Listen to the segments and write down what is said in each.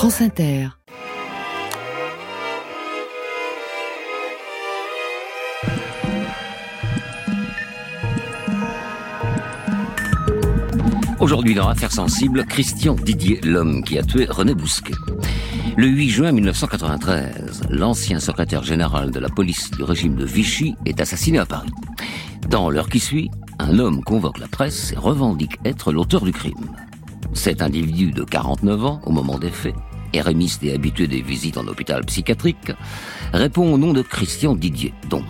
France Inter. Aujourd'hui dans Affaires sensibles, Christian Didier, l'homme qui a tué René Bousquet. Le 8 juin 1993, l'ancien secrétaire général de la police du régime de Vichy est assassiné à Paris. Dans l'heure qui suit, un homme convoque la presse et revendique être l'auteur du crime. Cet individu de 49 ans, au moment des faits, érémiste et habitué des visites en hôpital psychiatrique, répond au nom de Christian Didier, donc.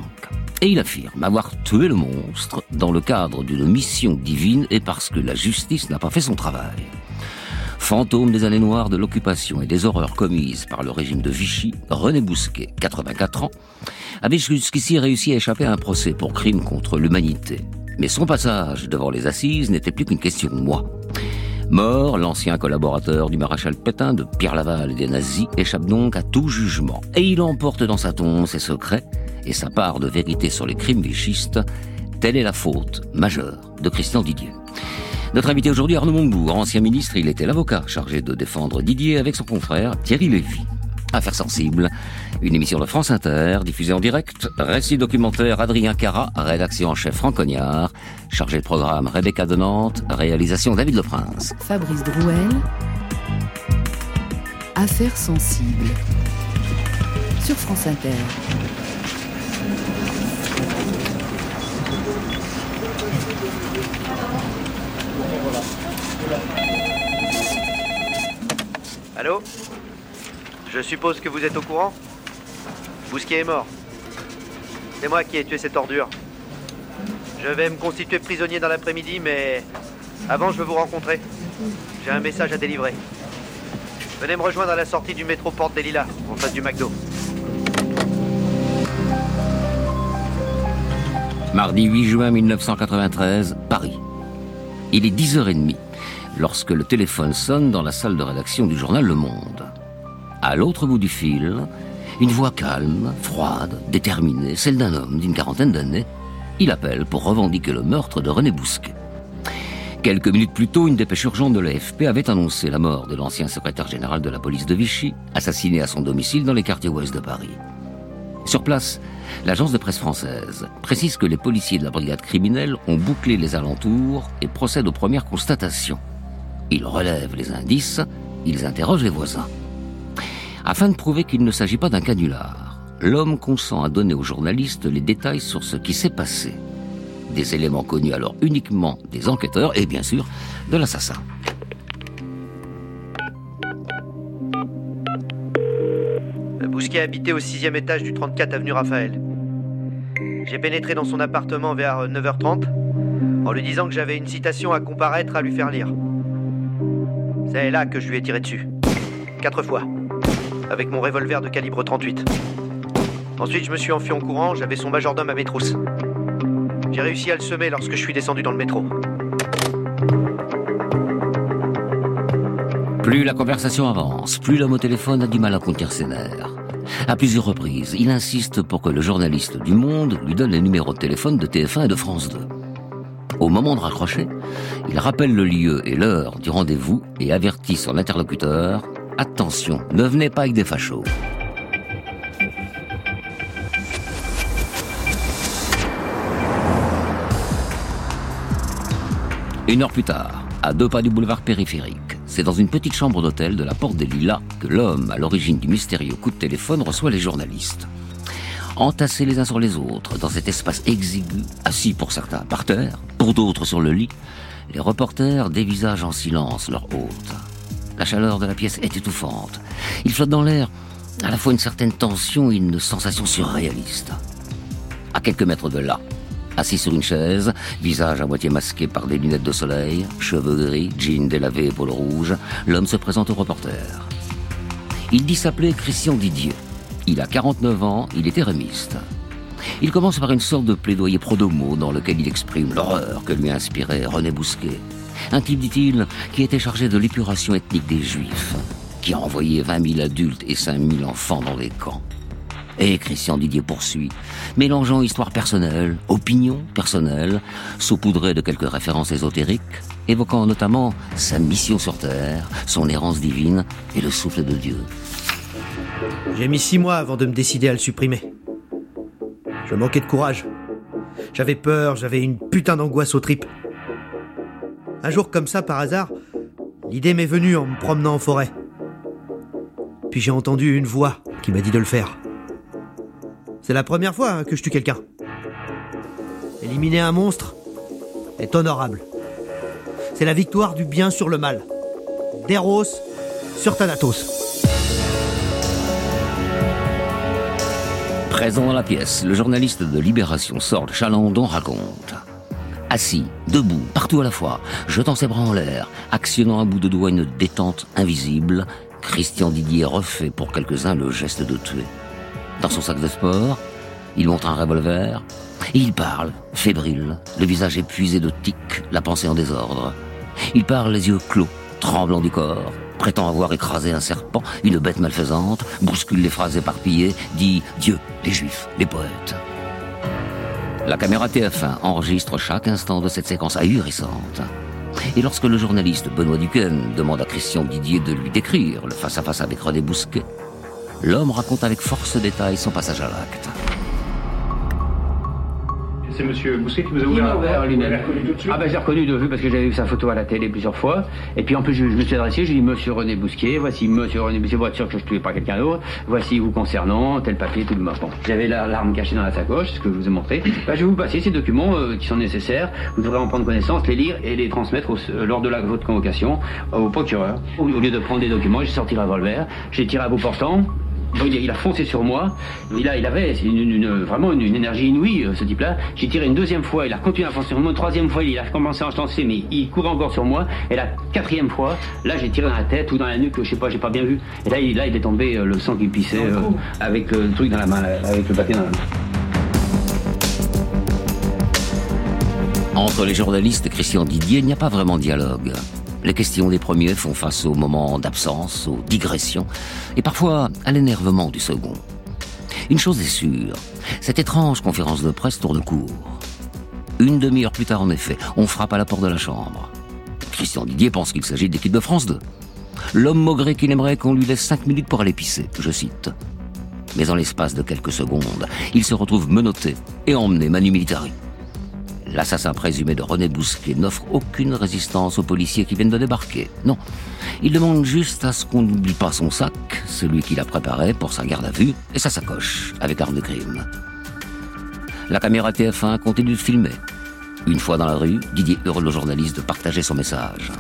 Et il affirme avoir tué le monstre dans le cadre d'une mission divine et parce que la justice n'a pas fait son travail. Fantôme des années noires de l'occupation et des horreurs commises par le régime de Vichy, René Bousquet, 84 ans, avait jusqu'ici réussi à échapper à un procès pour crime contre l'humanité. Mais son passage devant les assises n'était plus qu'une question de moi. Mort, l'ancien collaborateur du maréchal Pétain, de Pierre Laval et des nazis, échappe donc à tout jugement. Et il emporte dans sa tombe ses secrets et sa part de vérité sur les crimes vichistes. Telle est la faute majeure de Christian Didier. Notre invité aujourd'hui, Arnaud Montebourg, ancien ministre, il était l'avocat chargé de défendre Didier avec son confrère Thierry Lévy. Affaires sensibles, une émission de France Inter, diffusée en direct, récit documentaire Adrien Cara, rédaction en chef Franck Cognard, chargé de programme Rebecca de Nantes, réalisation David Le Prince. Fabrice Drouel. Affaires sensibles. Sur France Inter. Allô? Je suppose que vous êtes au courant Bousquet est mort. C'est moi qui ai tué cette ordure. Je vais me constituer prisonnier dans l'après-midi, mais avant je veux vous rencontrer. J'ai un message à délivrer. Venez me rejoindre à la sortie du métro Porte des Lilas, en face du McDo. Mardi 8 juin 1993, Paris. Il est 10h30 lorsque le téléphone sonne dans la salle de rédaction du journal Le Monde. À l'autre bout du fil, une voix calme, froide, déterminée, celle d'un homme d'une quarantaine d'années. Il appelle pour revendiquer le meurtre de René Bousquet. Quelques minutes plus tôt, une dépêche urgente de l'AFP avait annoncé la mort de l'ancien secrétaire général de la police de Vichy, assassiné à son domicile dans les quartiers ouest de Paris. Sur place, l'agence de presse française précise que les policiers de la brigade criminelle ont bouclé les alentours et procèdent aux premières constatations. Ils relèvent les indices, ils interrogent les voisins. Afin de prouver qu'il ne s'agit pas d'un canular, l'homme consent à donner aux journalistes les détails sur ce qui s'est passé. Des éléments connus alors uniquement des enquêteurs et bien sûr de l'assassin. Bousquet habitait au sixième étage du 34 avenue Raphaël. J'ai pénétré dans son appartement vers 9h30 en lui disant que j'avais une citation à comparaître à lui faire lire. C'est là que je lui ai tiré dessus. Quatre fois. Avec mon revolver de calibre 38. Ensuite, je me suis enfui en courant, j'avais son majordome à mes trousses. J'ai réussi à le semer lorsque je suis descendu dans le métro. Plus la conversation avance, plus l'homme au téléphone a du mal à contenir ses nerfs. À plusieurs reprises, il insiste pour que le journaliste du Monde lui donne les numéros de téléphone de TF1 et de France 2. Au moment de raccrocher, il rappelle le lieu et l'heure du rendez-vous et avertit son interlocuteur Attention, ne venez pas avec des fachos. Une heure plus tard, à deux pas du boulevard périphérique, c'est dans une petite chambre d'hôtel de la Porte des Lilas que l'homme à l'origine du mystérieux coup de téléphone reçoit les journalistes. Entassés les uns sur les autres, dans cet espace exigu, assis pour certains par terre, pour d'autres sur le lit, les reporters dévisagent en silence leur hôte. La chaleur de la pièce est étouffante. Il flotte dans l'air à la fois une certaine tension et une sensation surréaliste. À quelques mètres de là, assis sur une chaise, visage à moitié masqué par des lunettes de soleil, cheveux gris, jeans délavés, épaules rouges, l'homme se présente au reporter. Il dit s'appeler Christian Didier. Il a 49 ans, il est érémiste. Il commence par une sorte de plaidoyer pro-domo dans lequel il exprime l'horreur que lui a inspiré René Bousquet. Un type, dit-il, qui était chargé de l'épuration ethnique des Juifs, qui a envoyé 20 000 adultes et 5 000 enfants dans les camps. Et Christian Didier poursuit, mélangeant histoire personnelle, opinion personnelle, saupoudrée de quelques références ésotériques, évoquant notamment sa mission sur Terre, son errance divine et le souffle de Dieu. J'ai mis six mois avant de me décider à le supprimer. Je manquais de courage. J'avais peur, j'avais une putain d'angoisse aux tripes. Un jour comme ça, par hasard, l'idée m'est venue en me promenant en forêt. Puis j'ai entendu une voix qui m'a dit de le faire. C'est la première fois que je tue quelqu'un. Éliminer un monstre est honorable. C'est la victoire du bien sur le mal. D'Eros sur Thanatos. Présent dans la pièce, le journaliste de Libération sort de Chalandon raconte. Assis, debout, partout à la fois, jetant ses bras en l'air, actionnant un bout de doigt une détente invisible, Christian Didier refait pour quelques-uns le geste de tuer. Dans son sac de sport, il montre un revolver et il parle, fébrile, le visage épuisé de tics, la pensée en désordre. Il parle les yeux clos, tremblant du corps, prétend avoir écrasé un serpent, une bête malfaisante, bouscule les phrases éparpillées, dit Dieu, les juifs, les poètes. La caméra TF1 enregistre chaque instant de cette séquence ahurissante. Et lorsque le journaliste Benoît Duquesne demande à Christian Didier de lui décrire le face-à-face avec René Bousquet, l'homme raconte avec force détail son passage à l'acte. C'est monsieur Bousquet qui vous a ouvert ouvert, lui-même. Ah ben j'ai reconnu de vue parce que j'avais vu sa photo à la télé plusieurs fois. Et puis en plus je, je me suis adressé, j'ai dit Monsieur René Bousquet, voici Monsieur René Bousquet, voiture que je ne tuais pas quelqu'un d'autre, voici vous concernant, tel papier, tout le bon. J'avais la- l'arme cachée dans la sacoche, ce que je vous ai montré. Ben, je vais vous passer ces documents euh, qui sont nécessaires. Vous devrez en prendre connaissance, les lire et les transmettre au- euh, lors de la, votre convocation au procureur. Au, au lieu de prendre des documents, j'ai sorti le revolver, j'ai tiré à bout portant. Il, il a foncé sur moi. Il, a, il avait une, une- une- vraiment une, une énergie inouïe, euh, ce type-là. J'ai tiré une deuxième fois, il a continué à foncer sur moi. Une troisième fois, il a commencé à se lancer, mais il courait encore sur moi. Et la quatrième fois, là, j'ai tiré dans la tête ou dans la nuque, je sais pas, j'ai pas bien vu. Et là, il, là, il est tombé, euh, le sang qui pissait, euh, avec le truc dans la main, avec le papier dans la main. Entre les journalistes et Christian Didier, il n'y a pas vraiment de dialogue. Les questions des premiers font face aux moments d'absence, aux digressions, et parfois à l'énervement du second. Une chose est sûre, cette étrange conférence de presse tourne court. Une demi-heure plus tard, en effet, on frappe à la porte de la chambre. Christian Didier pense qu'il s'agit de l'équipe de France 2. L'homme maugré qu'il aimerait qu'on lui laisse cinq minutes pour aller pisser, je cite. Mais en l'espace de quelques secondes, il se retrouve menotté et emmené manu militari. L'assassin présumé de René Bousquet n'offre aucune résistance aux policiers qui viennent de débarquer. Non. Il demande juste à ce qu'on n'oublie pas son sac, celui qu'il a préparé pour sa garde à vue, et sa sacoche, avec l'arme de crime. La caméra TF1 continue de filmer. Une fois dans la rue, Didier hurle au journaliste de partager son message.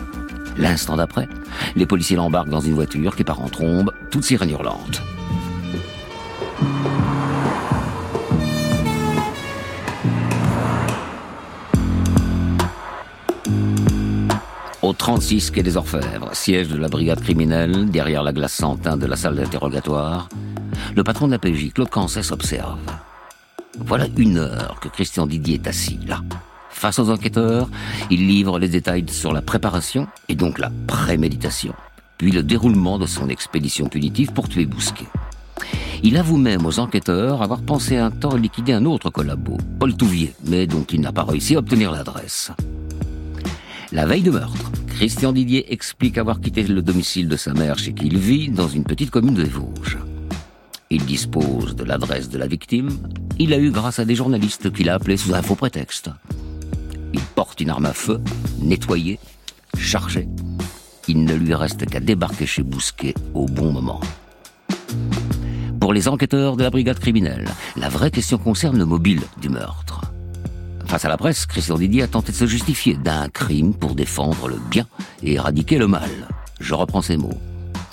L'instant d'après, les policiers l'embarquent dans une voiture qui part en trombe, toute sirène hurlante. 36 quai des Orfèvres, siège de la brigade criminelle, derrière la glace sans teint de la salle d'interrogatoire, le patron de la PJ, Claude Cancès, observe. Voilà une heure que Christian Didier est assis là. Face aux enquêteurs, il livre les détails sur la préparation et donc la préméditation, puis le déroulement de son expédition punitive pour tuer Bousquet. Il avoue même aux enquêteurs avoir pensé un temps liquider un autre collabo, Paul Touvier, mais dont il n'a pas réussi à obtenir l'adresse. La veille de meurtre, Christian Didier explique avoir quitté le domicile de sa mère chez qui il vit dans une petite commune des Vosges. Il dispose de l'adresse de la victime. Il l'a eu grâce à des journalistes qu'il a appelés sous un faux prétexte. Il porte une arme à feu, nettoyée, chargée. Il ne lui reste qu'à débarquer chez Bousquet au bon moment. Pour les enquêteurs de la brigade criminelle, la vraie question concerne le mobile du meurtre. Face à la presse, Christian Didier a tenté de se justifier d'un crime pour défendre le bien et éradiquer le mal. Je reprends ces mots.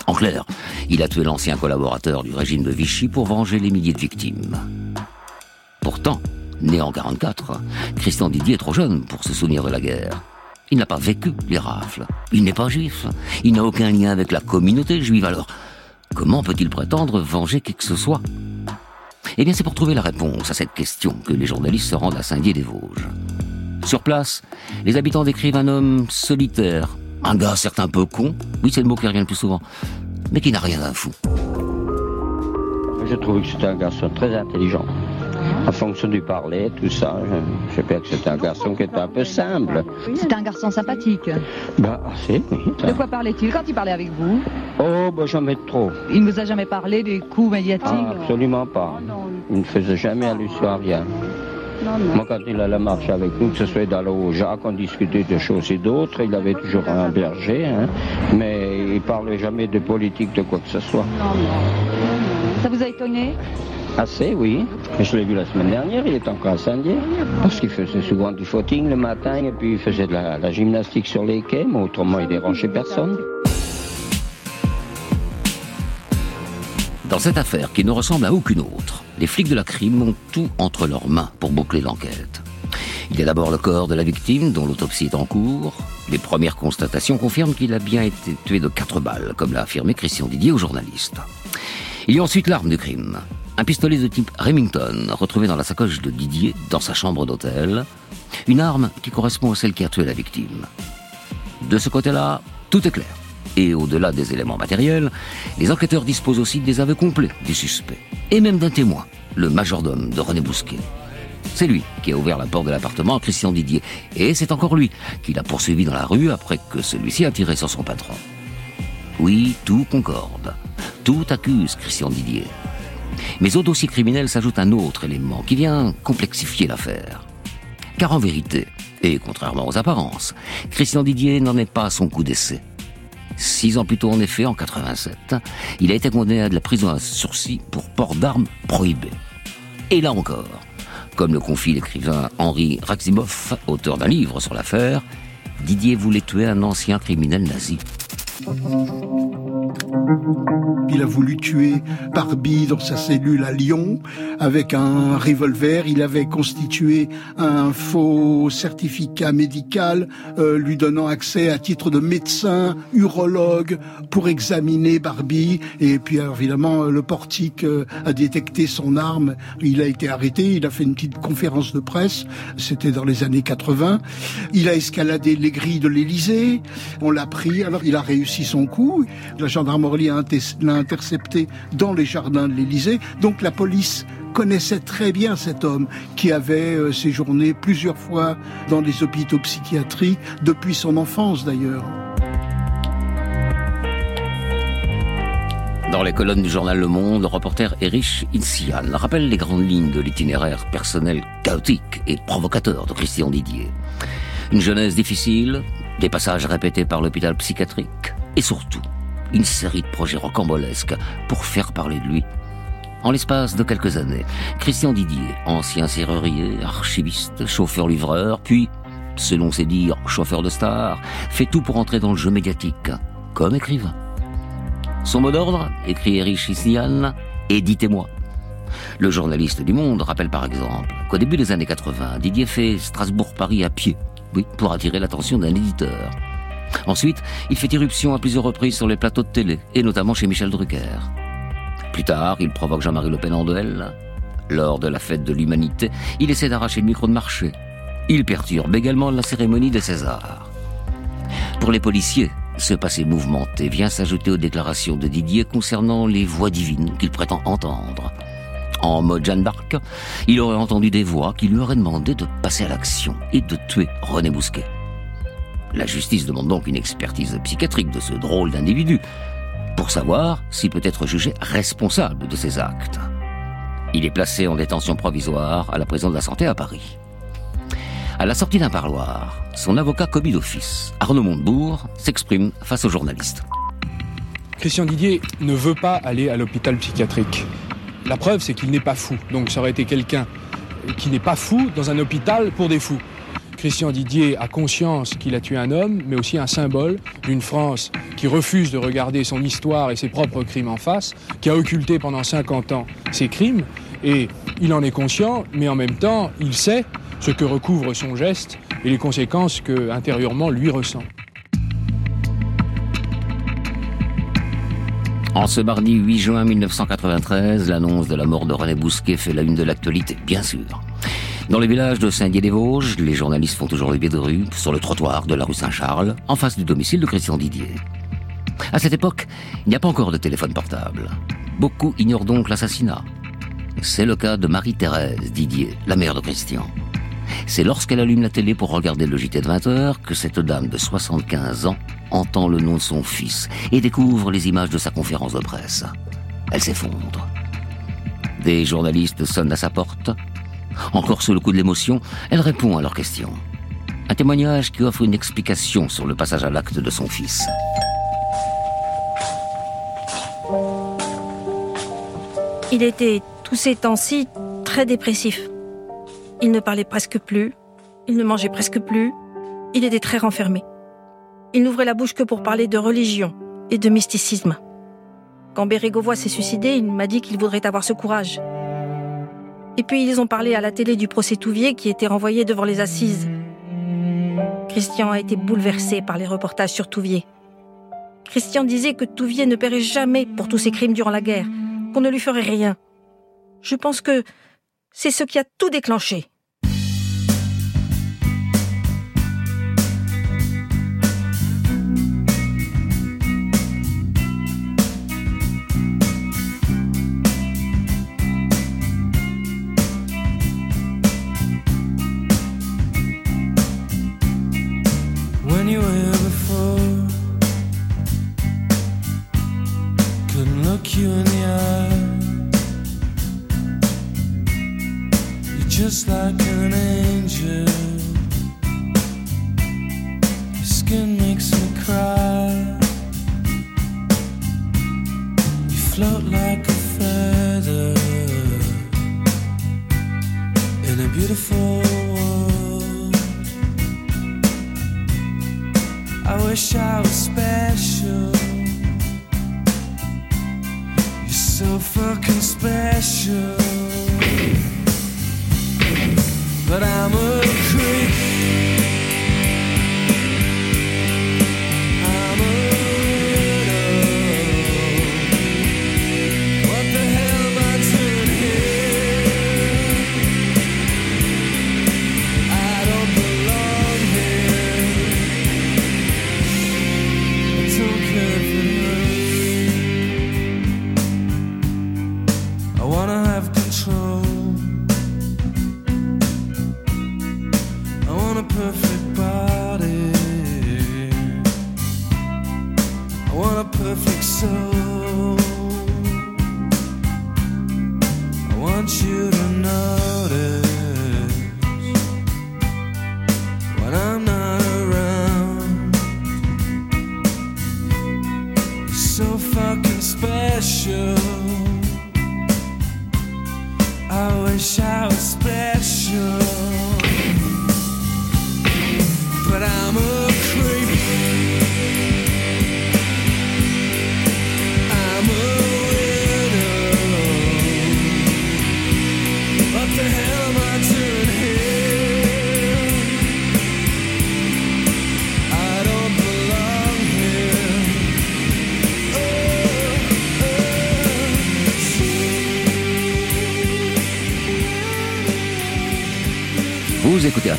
En clair, il a tué l'ancien collaborateur du régime de Vichy pour venger les milliers de victimes. Pourtant, né en 44, Christian Didier est trop jeune pour se souvenir de la guerre. Il n'a pas vécu les rafles. Il n'est pas juif. Il n'a aucun lien avec la communauté juive. Alors, comment peut-il prétendre venger qui que ce soit? Eh bien, c'est pour trouver la réponse à cette question que les journalistes se rendent à Saint-Dié-des-Vosges. Sur place, les habitants décrivent un homme solitaire, un gars certes un peu con, oui c'est le mot qui revient le plus souvent, mais qui n'a rien d'un fou. je trouvais que c'était un garçon très intelligent. En fonction du parler, tout ça, je, sais que c'était un garçon qui était un peu simple. C'était un garçon sympathique. Bah, assez, oui. De quoi parlait-il quand il parlait avec vous Oh, bah, jamais trop. Il ne vous a jamais parlé des coups médiatiques ah, Absolument pas. Il ne faisait jamais allusion à rien. Moi, quand il allait marcher avec nous, que ce soit dans le Jacques, on discutait de choses et d'autres. Il avait toujours un berger, hein, mais il parlait jamais de politique, de quoi que ce soit. Ça vous a étonné? Assez, oui. Je l'ai vu la semaine dernière, il est encore Saint-Dié. Parce qu'il faisait souvent du footing le matin et puis il faisait de la, la gymnastique sur les quais, mais autrement il dérangeait personne. Dans cette affaire qui ne ressemble à aucune autre, les flics de la crime ont tout entre leurs mains pour boucler l'enquête. Il y a d'abord le corps de la victime, dont l'autopsie est en cours. Les premières constatations confirment qu'il a bien été tué de quatre balles, comme l'a affirmé Christian Didier au journaliste. Il y a ensuite l'arme du crime. Un pistolet de type Remington, retrouvé dans la sacoche de Didier, dans sa chambre d'hôtel. Une arme qui correspond à celle qui a tué la victime. De ce côté-là, tout est clair. Et au-delà des éléments matériels, les enquêteurs disposent aussi des aveux complets du suspect. Et même d'un témoin, le majordome de René Bousquet. C'est lui qui a ouvert la porte de l'appartement à Christian Didier. Et c'est encore lui qui l'a poursuivi dans la rue après que celui-ci a tiré sur son patron. Oui, tout concorde. Tout accuse Christian Didier. Mais au dossier criminel s'ajoute un autre élément qui vient complexifier l'affaire. Car en vérité, et contrairement aux apparences, Christian Didier n'en est pas à son coup d'essai. Six ans plus tôt, en effet, en 87, il a été condamné à de la prison à sursis pour port d'armes prohibées. Et là encore, comme le confie l'écrivain Henri Raximov, auteur d'un livre sur l'affaire, Didier voulait tuer un ancien criminel nazi. Il a voulu tuer Barbie dans sa cellule à Lyon avec un revolver. Il avait constitué un faux certificat médical euh, lui donnant accès à titre de médecin, urologue pour examiner Barbie. Et puis évidemment, le portique euh, a détecté son arme. Il a été arrêté. Il a fait une petite conférence de presse. C'était dans les années 80. Il a escaladé les grilles de l'Élysée. On l'a pris. Alors il a réussi son coup. La gendarmerie l'a intercepté dans les jardins de l'Élysée. Donc la police connaissait très bien cet homme qui avait euh, séjourné plusieurs fois dans les hôpitaux psychiatriques depuis son enfance d'ailleurs. Dans les colonnes du journal Le Monde, le reporter Erich Insian rappelle les grandes lignes de l'itinéraire personnel chaotique et provocateur de Christian Didier. Une jeunesse difficile, des passages répétés par l'hôpital psychiatrique et surtout une série de projets rocambolesques pour faire parler de lui. En l'espace de quelques années, Christian Didier, ancien serrurier, archiviste, chauffeur-livreur, puis, selon ses dires, chauffeur de star, fait tout pour entrer dans le jeu médiatique, comme écrivain. Son mot d'ordre, écrit Erich Issian, éditez-moi. Le journaliste du Monde rappelle par exemple qu'au début des années 80, Didier fait Strasbourg-Paris à pied, oui, pour attirer l'attention d'un éditeur. Ensuite, il fait irruption à plusieurs reprises sur les plateaux de télé, et notamment chez Michel Drucker. Plus tard, il provoque Jean-Marie Le Pen en duel. Lors de la fête de l'humanité, il essaie d'arracher le micro de marché. Il perturbe également la cérémonie des Césars. Pour les policiers, ce passé mouvementé vient s'ajouter aux déclarations de Didier concernant les voix divines qu'il prétend entendre. En mode Jeanne d'Arc, il aurait entendu des voix qui lui auraient demandé de passer à l'action et de tuer René Bousquet. La justice demande donc une expertise psychiatrique de ce drôle d'individu pour savoir s'il peut être jugé responsable de ses actes. Il est placé en détention provisoire à la prison de la santé à Paris. À la sortie d'un parloir, son avocat commis d'office, Arnaud Montebourg, s'exprime face aux journalistes. Christian Didier ne veut pas aller à l'hôpital psychiatrique. La preuve, c'est qu'il n'est pas fou. Donc ça aurait été quelqu'un qui n'est pas fou dans un hôpital pour des fous. Christian Didier a conscience qu'il a tué un homme, mais aussi un symbole d'une France qui refuse de regarder son histoire et ses propres crimes en face, qui a occulté pendant 50 ans ses crimes, et il en est conscient, mais en même temps, il sait ce que recouvre son geste et les conséquences que intérieurement lui ressent. En ce mardi 8 juin 1993, l'annonce de la mort de René Bousquet fait la une de l'actualité, bien sûr. Dans les villages de Saint-Dié-des-Vosges, les journalistes font toujours le pied de rue, sur le trottoir de la rue Saint-Charles, en face du domicile de Christian Didier. À cette époque, il n'y a pas encore de téléphone portable. Beaucoup ignorent donc l'assassinat. C'est le cas de Marie-Thérèse Didier, la mère de Christian. C'est lorsqu'elle allume la télé pour regarder le JT de 20h que cette dame de 75 ans entend le nom de son fils et découvre les images de sa conférence de presse. Elle s'effondre. Des journalistes sonnent à sa porte. Encore sous le coup de l'émotion, elle répond à leurs questions. Un témoignage qui offre une explication sur le passage à l'acte de son fils. Il était, tous ces temps-ci, très dépressif. Il ne parlait presque plus, il ne mangeait presque plus, il était très renfermé. Il n'ouvrait la bouche que pour parler de religion et de mysticisme. Quand Bérégovoy s'est suicidé, il m'a dit qu'il voudrait avoir ce courage. Et puis ils ont parlé à la télé du procès Touvier qui était renvoyé devant les assises. Christian a été bouleversé par les reportages sur Touvier. Christian disait que Touvier ne paierait jamais pour tous ses crimes durant la guerre, qu'on ne lui ferait rien. Je pense que c'est ce qui a tout déclenché.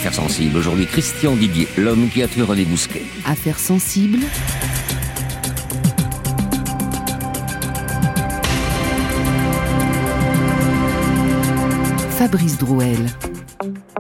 Affaires sensibles. Aujourd'hui, Christian Didier, l'homme qui a tué René Bousquet. Affaires sensibles. Fabrice Drouel.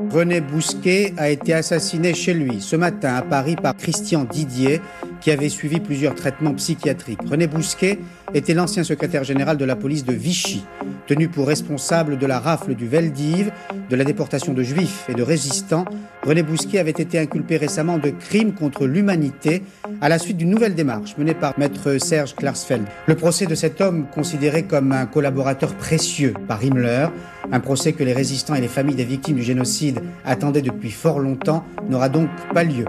René Bousquet a été assassiné chez lui ce matin à Paris par Christian Didier, qui avait suivi plusieurs traitements psychiatriques. René Bousquet était l'ancien secrétaire général de la police de Vichy, tenu pour responsable de la rafle du Veldiv, de la déportation de juifs et de résistants. René Bousquet avait été inculpé récemment de crimes contre l'humanité à la suite d'une nouvelle démarche menée par maître Serge Klarsfeld. Le procès de cet homme, considéré comme un collaborateur précieux par Himmler, un procès que les résistants et les familles des victimes du génocide attendaient depuis fort longtemps, n'aura donc pas lieu.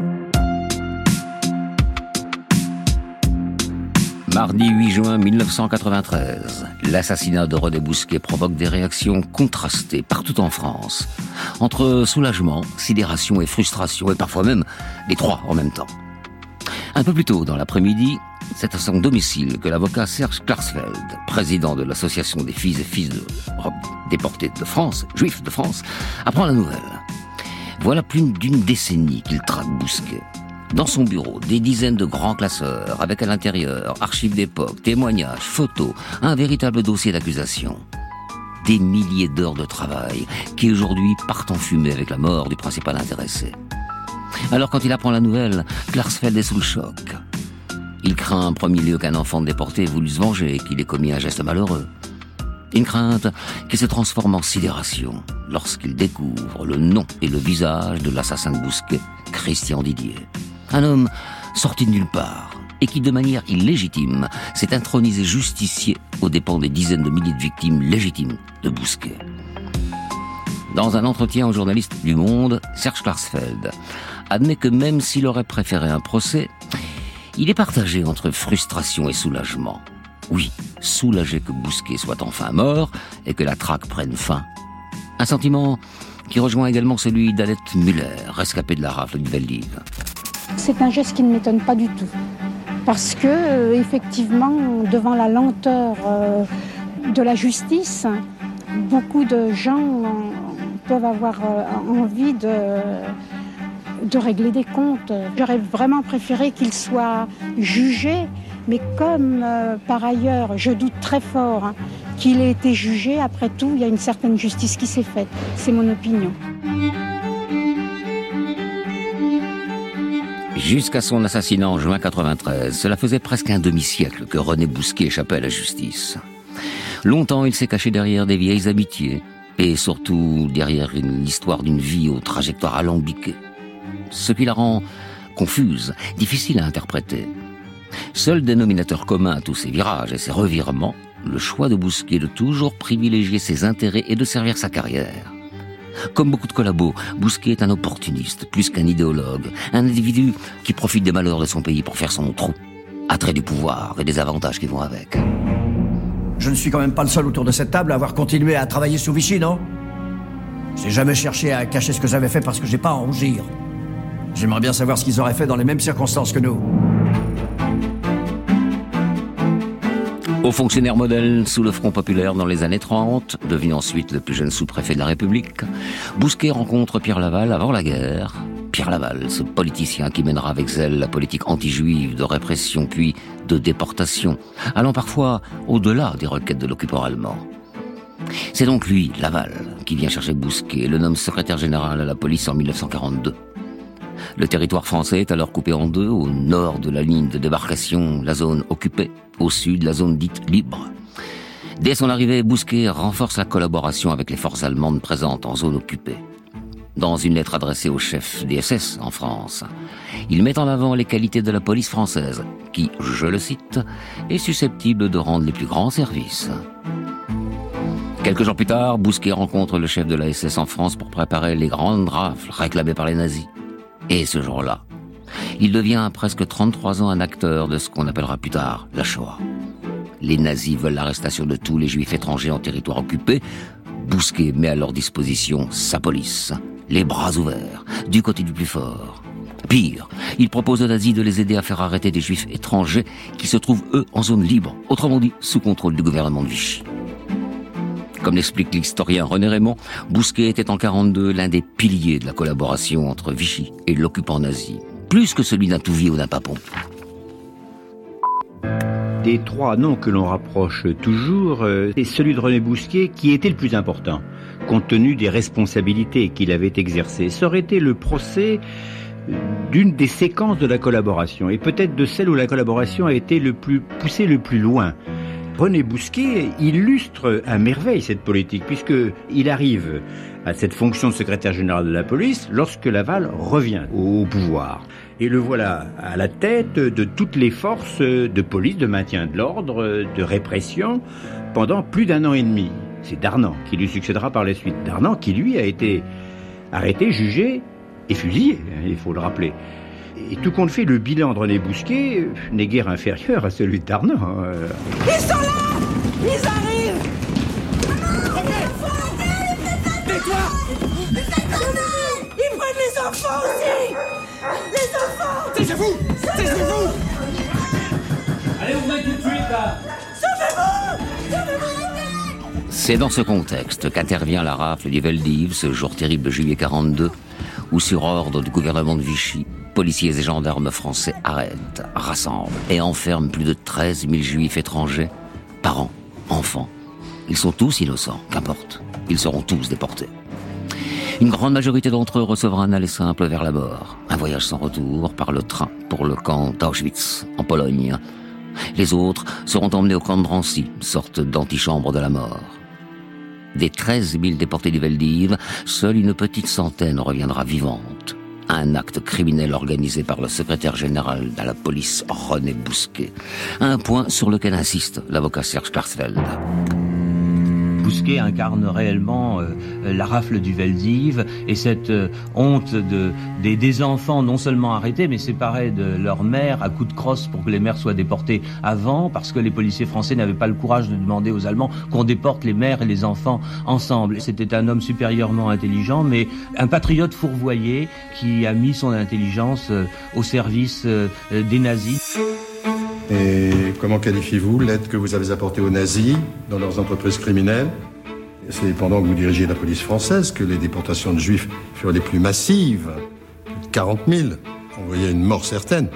Mardi 8 juin 1993, l'assassinat de René Bousquet provoque des réactions contrastées partout en France, entre soulagement, sidération et frustration, et parfois même les trois en même temps. Un peu plus tôt dans l'après-midi, c'est à son domicile que l'avocat Serge Klarsfeld, président de l'association des fils et fils de déportés de France, juifs de France, apprend la nouvelle. Voilà plus d'une décennie qu'il traque Bousquet. Dans son bureau, des dizaines de grands classeurs, avec à l'intérieur archives d'époque, témoignages, photos, un véritable dossier d'accusation. Des milliers d'heures de travail qui aujourd'hui partent en fumée avec la mort du principal intéressé. Alors quand il apprend la nouvelle, Klarsfeld est sous le choc. Il craint en premier lieu qu'un enfant déporté voulu se venger et qu'il ait commis un geste malheureux. Une crainte qui se transforme en sidération lorsqu'il découvre le nom et le visage de l'assassin de Bousquet, Christian Didier. Un homme sorti de nulle part et qui, de manière illégitime, s'est intronisé justicier aux dépens des dizaines de milliers de victimes légitimes de Bousquet. Dans un entretien au journaliste du Monde, Serge Klarsfeld admet que même s'il aurait préféré un procès, il est partagé entre frustration et soulagement. Oui, soulagé que Bousquet soit enfin mort et que la traque prenne fin. Un sentiment qui rejoint également celui d'Alette Muller, rescapée de la rafle du Veldiv. C'est un geste qui ne m'étonne pas du tout. Parce que, euh, effectivement, devant la lenteur euh, de la justice, beaucoup de gens peuvent avoir euh, envie de, régler des comptes. J'aurais vraiment préféré qu'il soit jugé, mais comme par ailleurs je doute très fort hein, qu'il ait été jugé, après tout, il y a une certaine justice qui s'est faite. C'est mon opinion. Jusqu'à son assassinat en juin 93, cela faisait presque un demi-siècle que René Bousquet échappait à la justice. Longtemps, il s'est caché derrière des vieilles amitiés et surtout derrière une histoire d'une vie aux trajectoires alambiquées. Ce qui la rend confuse, difficile à interpréter. Seul dénominateur commun à tous ces virages et ces revirements, le choix de Bousquet de toujours privilégier ses intérêts et de servir sa carrière. Comme beaucoup de collabos, Bousquet est un opportuniste, plus qu'un idéologue, un individu qui profite des malheurs de son pays pour faire son trou, attrait du pouvoir et des avantages qui vont avec. Je ne suis quand même pas le seul autour de cette table à avoir continué à travailler sous Vichy, non? J'ai jamais cherché à cacher ce que j'avais fait parce que j'ai pas à en rougir. J'aimerais bien savoir ce qu'ils auraient fait dans les mêmes circonstances que nous. Au fonctionnaire modèle sous le Front populaire dans les années 30, devenu ensuite le plus jeune sous-préfet de la République, Bousquet rencontre Pierre Laval avant la guerre. Pierre Laval, ce politicien qui mènera avec zèle la politique anti-juive de répression puis de déportation, allant parfois au-delà des requêtes de l'occupant allemand. C'est donc lui, Laval, qui vient chercher Bousquet et le nomme secrétaire général à la police en 1942. Le territoire français est alors coupé en deux, au nord de la ligne de débarcation, la zone occupée, au sud, la zone dite libre. Dès son arrivée, Bousquet renforce la collaboration avec les forces allemandes présentes en zone occupée. Dans une lettre adressée au chef des SS en France, il met en avant les qualités de la police française, qui, je le cite, est susceptible de rendre les plus grands services. Quelques jours plus tard, Bousquet rencontre le chef de la SS en France pour préparer les grandes rafles réclamées par les nazis. Et ce jour-là, il devient presque 33 ans un acteur de ce qu'on appellera plus tard la Shoah. Les nazis veulent l'arrestation de tous les juifs étrangers en territoire occupé. Bousquet met à leur disposition sa police, les bras ouverts, du côté du plus fort. Pire, il propose aux nazis de les aider à faire arrêter des juifs étrangers qui se trouvent, eux, en zone libre, autrement dit, sous contrôle du gouvernement de Vichy. Comme l'explique l'historien René Raymond, Bousquet était en 42 l'un des piliers de la collaboration entre Vichy et l'occupant nazi, plus que celui d'un Touvier ou d'un Papon. Des trois noms que l'on rapproche toujours, euh, c'est celui de René Bousquet qui était le plus important, compte tenu des responsabilités qu'il avait exercées. Ça aurait été le procès d'une des séquences de la collaboration, et peut-être de celle où la collaboration a été le plus poussée le plus loin. René Bousquet illustre à merveille cette politique, puisqu'il arrive à cette fonction de secrétaire général de la police lorsque Laval revient au pouvoir. Et le voilà à la tête de toutes les forces de police, de maintien de l'ordre, de répression, pendant plus d'un an et demi. C'est Darnan qui lui succédera par la suite. Darnan qui, lui, a été arrêté, jugé et fusillé, hein, il faut le rappeler. Et tout compte fait, le bilan de René Bousquet n'est guère inférieur à celui de Darnan. Hein. Ils sont là! Ils arrivent! Ils prennent les enfants aussi! Les enfants! Taisez-vous! Taisez-vous! Allez, vous mettez tout de suite là. Sauvez-vous! Sauvez-vous C'est dans ce contexte qu'intervient la rafle du Veldiv ce jour terrible de juillet 42, où sur ordre du gouvernement de Vichy, policiers et gendarmes français arrêtent, rassemblent et enferment plus de 13 000 juifs étrangers, parents, enfants. Ils sont tous innocents, qu'importe. Ils seront tous déportés. Une grande majorité d'entre eux recevra un aller simple vers la mort, un voyage sans retour par le train pour le camp d'Auschwitz, en Pologne. Les autres seront emmenés au camp de Drancy, sorte d'antichambre de la mort. Des 13 000 déportés du Veldiv, seule une petite centaine reviendra vivante. Un acte criminel organisé par le secrétaire général de la police René Bousquet. Un point sur lequel insiste l'avocat Serge Klarsfeld. Bousquet incarne réellement euh, la rafle du Veldiv et cette euh, honte de, des, des, enfants non seulement arrêtés mais séparés de leur mère à coups de crosse pour que les mères soient déportées avant parce que les policiers français n'avaient pas le courage de demander aux Allemands qu'on déporte les mères et les enfants ensemble. C'était un homme supérieurement intelligent mais un patriote fourvoyé qui a mis son intelligence euh, au service des nazis. Et comment qualifiez-vous l'aide que vous avez apportée aux nazis dans leurs entreprises criminelles? C'est pendant que vous dirigiez la police française que les déportations de juifs furent les plus massives. 40 000. On voyait une mort certaine.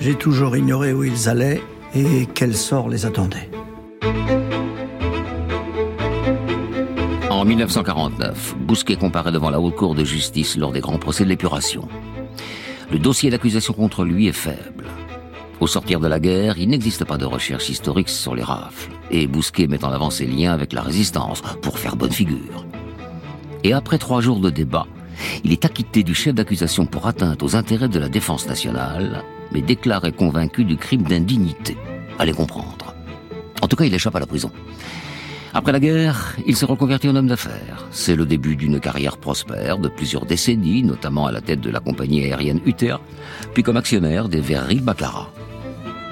J'ai toujours ignoré où ils allaient et quel sort les attendait. En 1949, Bousquet comparaît devant la Haute Cour de justice lors des grands procès de l'épuration. Le dossier d'accusation contre lui est faible. Au sortir de la guerre, il n'existe pas de recherche historique sur les rafles, et Bousquet met en avant ses liens avec la résistance pour faire bonne figure. Et après trois jours de débat, il est acquitté du chef d'accusation pour atteinte aux intérêts de la défense nationale, mais déclaré convaincu du crime d'indignité. Allez comprendre. En tout cas, il échappe à la prison. Après la guerre, il se reconvertit en homme d'affaires. C'est le début d'une carrière prospère de plusieurs décennies, notamment à la tête de la compagnie aérienne UTA, puis comme actionnaire des verreries Baccarat.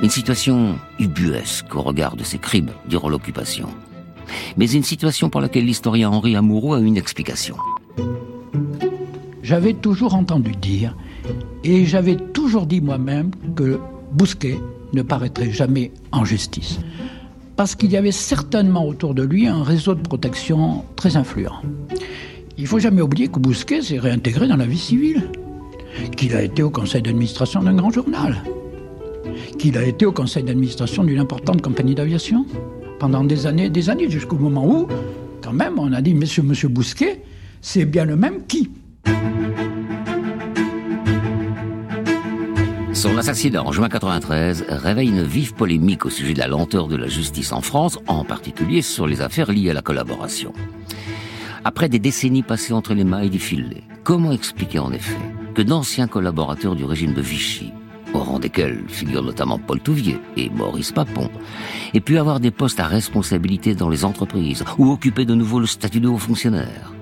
Une situation ubuesque au regard de ses crimes durant l'occupation. Mais une situation pour laquelle l'historien Henri Amouroux a une explication. J'avais toujours entendu dire, et j'avais toujours dit moi-même, que Bousquet ne paraîtrait jamais en justice. Parce qu'il y avait certainement autour de lui un réseau de protection très influent. Il faut jamais oublier que Bousquet s'est réintégré dans la vie civile, qu'il a été au conseil d'administration d'un grand journal, qu'il a été au conseil d'administration d'une importante compagnie d'aviation pendant des années et des années, jusqu'au moment où, quand même, on a dit Monsieur, Monsieur Bousquet, c'est bien le même qui. Son assassinat en juin 93 réveille une vive polémique au sujet de la lenteur de la justice en France, en particulier sur les affaires liées à la collaboration. Après des décennies passées entre les mailles du filet, comment expliquer en effet que d'anciens collaborateurs du régime de Vichy, au rang desquels figurent notamment Paul Touvier et Maurice Papon, aient pu avoir des postes à responsabilité dans les entreprises ou occuper de nouveau le statut de haut fonctionnaire?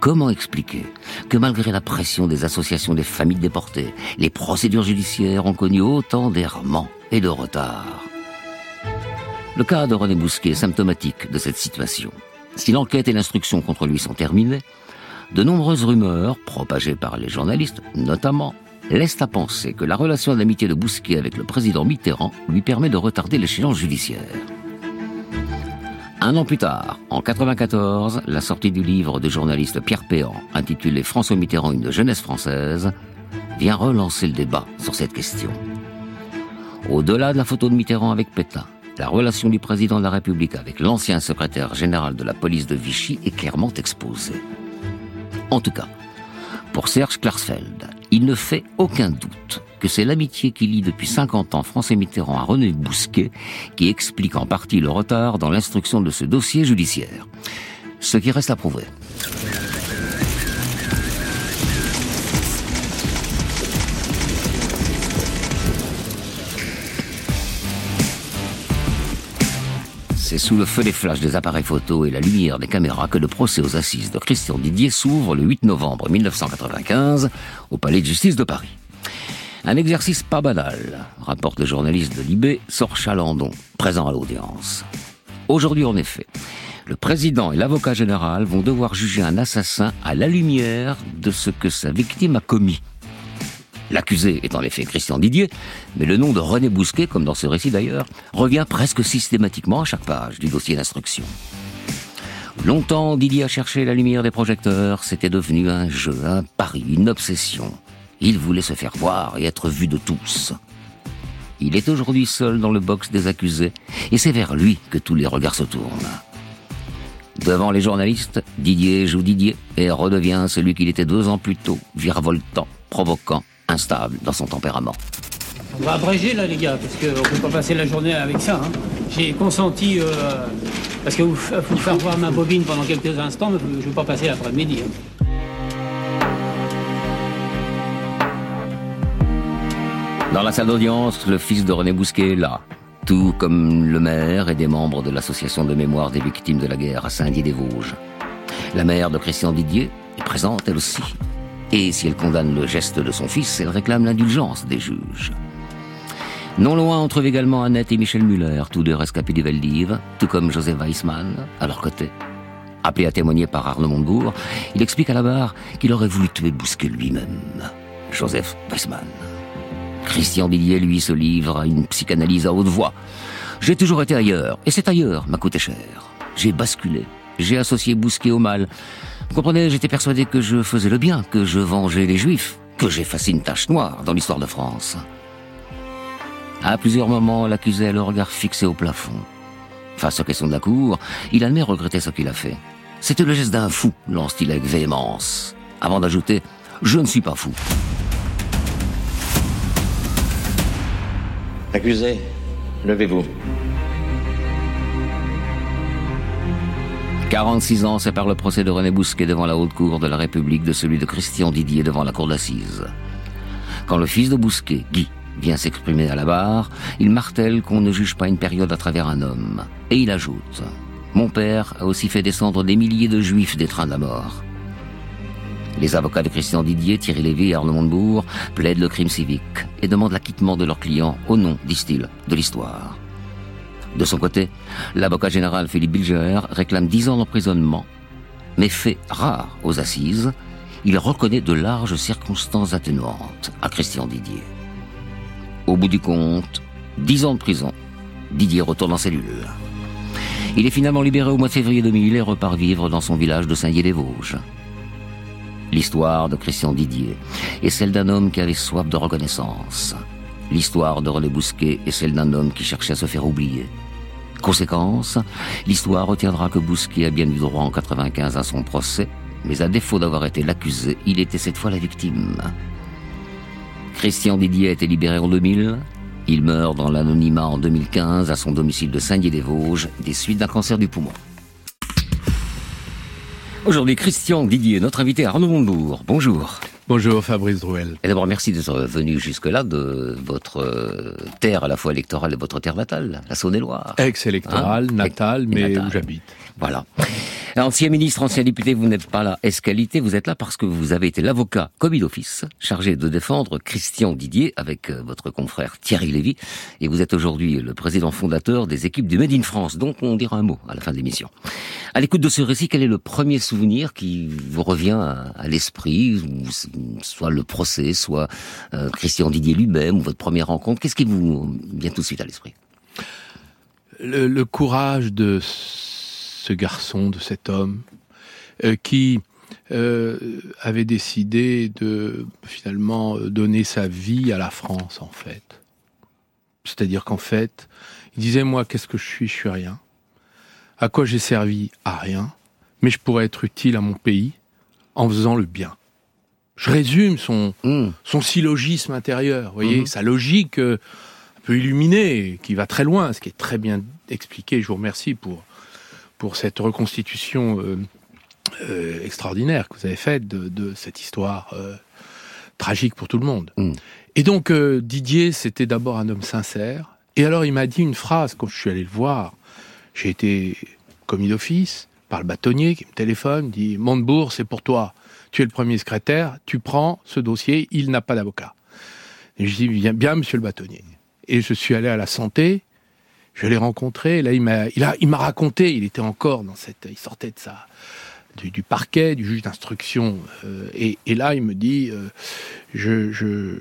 Comment expliquer que malgré la pression des associations des familles déportées, les procédures judiciaires ont connu autant d'errements et de retards? Le cas de René Bousquet est symptomatique de cette situation. Si l'enquête et l'instruction contre lui sont terminées, de nombreuses rumeurs, propagées par les journalistes notamment, laissent à penser que la relation d'amitié de Bousquet avec le président Mitterrand lui permet de retarder l'échéance judiciaire. Un an plus tard, en 94, la sortie du livre du journaliste Pierre Péan, intitulé François Mitterrand, une jeunesse française, vient relancer le débat sur cette question. Au-delà de la photo de Mitterrand avec Pétain, la relation du président de la République avec l'ancien secrétaire général de la police de Vichy est clairement exposée. En tout cas, pour Serge Klarsfeld, il ne fait aucun doute que c'est l'amitié qui lie depuis 50 ans François Mitterrand à René Bousquet qui explique en partie le retard dans l'instruction de ce dossier judiciaire. Ce qui reste à prouver. C'est sous le feu des flashs des appareils photo et la lumière des caméras que le procès aux assises de Christian Didier s'ouvre le 8 novembre 1995 au Palais de justice de Paris. Un exercice pas banal, rapporte le journaliste de Libé, sort Chalandon, présent à l'audience. Aujourd'hui, en effet, le président et l'avocat général vont devoir juger un assassin à la lumière de ce que sa victime a commis. L'accusé est en effet Christian Didier, mais le nom de René Bousquet, comme dans ce récit d'ailleurs, revient presque systématiquement à chaque page du dossier d'instruction. Longtemps, Didier a cherché la lumière des projecteurs. C'était devenu un jeu, un pari, une obsession. Il voulait se faire voir et être vu de tous. Il est aujourd'hui seul dans le box des accusés et c'est vers lui que tous les regards se tournent. Devant les journalistes, Didier joue Didier et redevient celui qu'il était deux ans plus tôt, virevoltant, provoquant, instable dans son tempérament. On va abréger là les gars, parce qu'on ne peut pas passer la journée avec ça. Hein. J'ai consenti, euh, parce que vous, vous faire voir ma bobine pendant quelques instants, mais je ne vais pas passer l'après-midi. Hein. Dans la salle d'audience, le fils de René Bousquet est là, tout comme le maire et des membres de l'association de mémoire des victimes de la guerre à Saint-Dié-des-Vosges. La mère de Christian Didier est présente elle aussi. Et si elle condamne le geste de son fils, elle réclame l'indulgence des juges. Non loin, on trouve également Annette et Michel Muller, tous deux rescapés du Veldiv, tout comme Joseph Weissmann, à leur côté. Appelé à témoigner par Arnaud Montebourg, il explique à la barre qu'il aurait voulu tuer Bousquet lui-même. Joseph Weissmann. Christian Didier, lui, se livre à une psychanalyse à haute voix. J'ai toujours été ailleurs, et cet ailleurs m'a coûté cher. J'ai basculé, j'ai associé Bousquet au mal. Vous comprenez, j'étais persuadé que je faisais le bien, que je vengeais les Juifs, que j'effaçais une tache noire dans l'histoire de France. À plusieurs moments, l'accusé a le regard fixé au plafond. Face aux questions de la cour, il admet regretter ce qu'il a fait. C'était le geste d'un fou, lance-t-il avec véhémence, avant d'ajouter ⁇ Je ne suis pas fou ⁇ Accusé, levez-vous. 46 ans séparent le procès de René Bousquet devant la haute cour de la République de celui de Christian Didier devant la cour d'assises. Quand le fils de Bousquet, Guy, vient s'exprimer à la barre, il martèle qu'on ne juge pas une période à travers un homme. Et il ajoute Mon père a aussi fait descendre des milliers de juifs des trains de la mort. Les avocats de Christian Didier, Thierry Lévy et Arnaud Montebourg plaident le crime civique et demandent l'acquittement de leurs clients au nom, disent-ils, de l'histoire. De son côté, l'avocat général Philippe Bilger réclame dix ans d'emprisonnement, mais fait rare aux assises, il reconnaît de larges circonstances atténuantes à Christian Didier. Au bout du compte, dix ans de prison, Didier retourne en cellule. Il est finalement libéré au mois de février 2000 et repart vivre dans son village de Saint-Dié-des-Vosges. L'histoire de Christian Didier est celle d'un homme qui avait soif de reconnaissance. L'histoire de René Bousquet est celle d'un homme qui cherchait à se faire oublier. Conséquence, l'histoire retiendra que Bousquet a bien eu droit en 95 à son procès, mais à défaut d'avoir été l'accusé, il était cette fois la victime. Christian Didier a été libéré en 2000. Il meurt dans l'anonymat en 2015 à son domicile de Saint-Dié-des-Vosges des suites d'un cancer du poumon. Aujourd'hui, Christian Didier, notre invité Arnaud Montebourg. Bonjour. Bonjour Fabrice Drouel. Et d'abord, merci d'être venu jusque-là de votre euh, terre à la fois électorale et votre terre natale, la Saône-et-Loire. Ex-électorale, hein natale, mais où j'habite. Voilà. Ancien ministre, ancien député, vous n'êtes pas là. Escalité, vous êtes là parce que vous avez été l'avocat commis d'office chargé de défendre Christian Didier avec euh, votre confrère Thierry Lévy. Et vous êtes aujourd'hui le président fondateur des équipes du Made in France, donc on dira un mot à la fin de l'émission. À l'écoute de ce récit, quel est le premier souvenir qui vous revient à, l'esprit, soit le procès, soit euh, Christian Didier lui-même ou votre première rencontre? Qu'est-ce qui vous vient tout de suite à l'esprit? Le, le courage de ce garçon, de cet homme, euh, qui euh, avait décidé de finalement donner sa vie à la France, en fait. C'est-à-dire qu'en fait, il disait, moi, qu'est-ce que je suis? Je suis rien. À quoi j'ai servi? À rien. Mais je pourrais être utile à mon pays en faisant le bien. Je résume son, hmm. son syllogisme intérieur, vous voyez, hmm. sa logique euh, un peu illuminée, qui va très loin, ce qui est très bien expliqué. Je vous remercie pour pour cette reconstitution euh, euh, extraordinaire que vous avez faite de, cette histoire euh, tragique pour tout le monde. Mm. Et donc Didier, c'était d'abord un homme sincère. Et alors il m'a dit une phrase quand je suis allé le voir. J'ai été commis d'office par le bâtonnier qui me téléphone, dit Montebourg, c'est pour toi. Tu es le premier secrétaire, tu prends ce dossier, il n'a pas d'avocat. Et je dis bien, bien, monsieur le bâtonnier. Et je suis allé à la santé, je l'ai rencontré. Là, il m'a, il a, il m'a raconté. Il était encore dans cette, il sortait de ça, du, parquet, du juge d'instruction. Euh, et, là, il me dit, euh, je, je,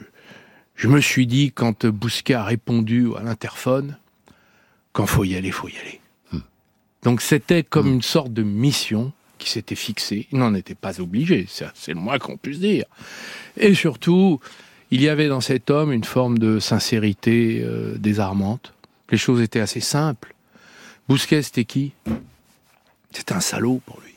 je me suis dit quand Bousquet a répondu à l'interphone, quand faut y aller, faut y aller. Hmm. Donc c'était comme une sorte de mission qui s'était fixée. Il n'en était pas obligé, c'est le moins qu'on puisse dire. Et surtout, il y avait dans cet homme une forme de sincérité euh, désarmante. Les choses étaient assez simples. Bousquet, c'était qui? C'était un salaud pour lui.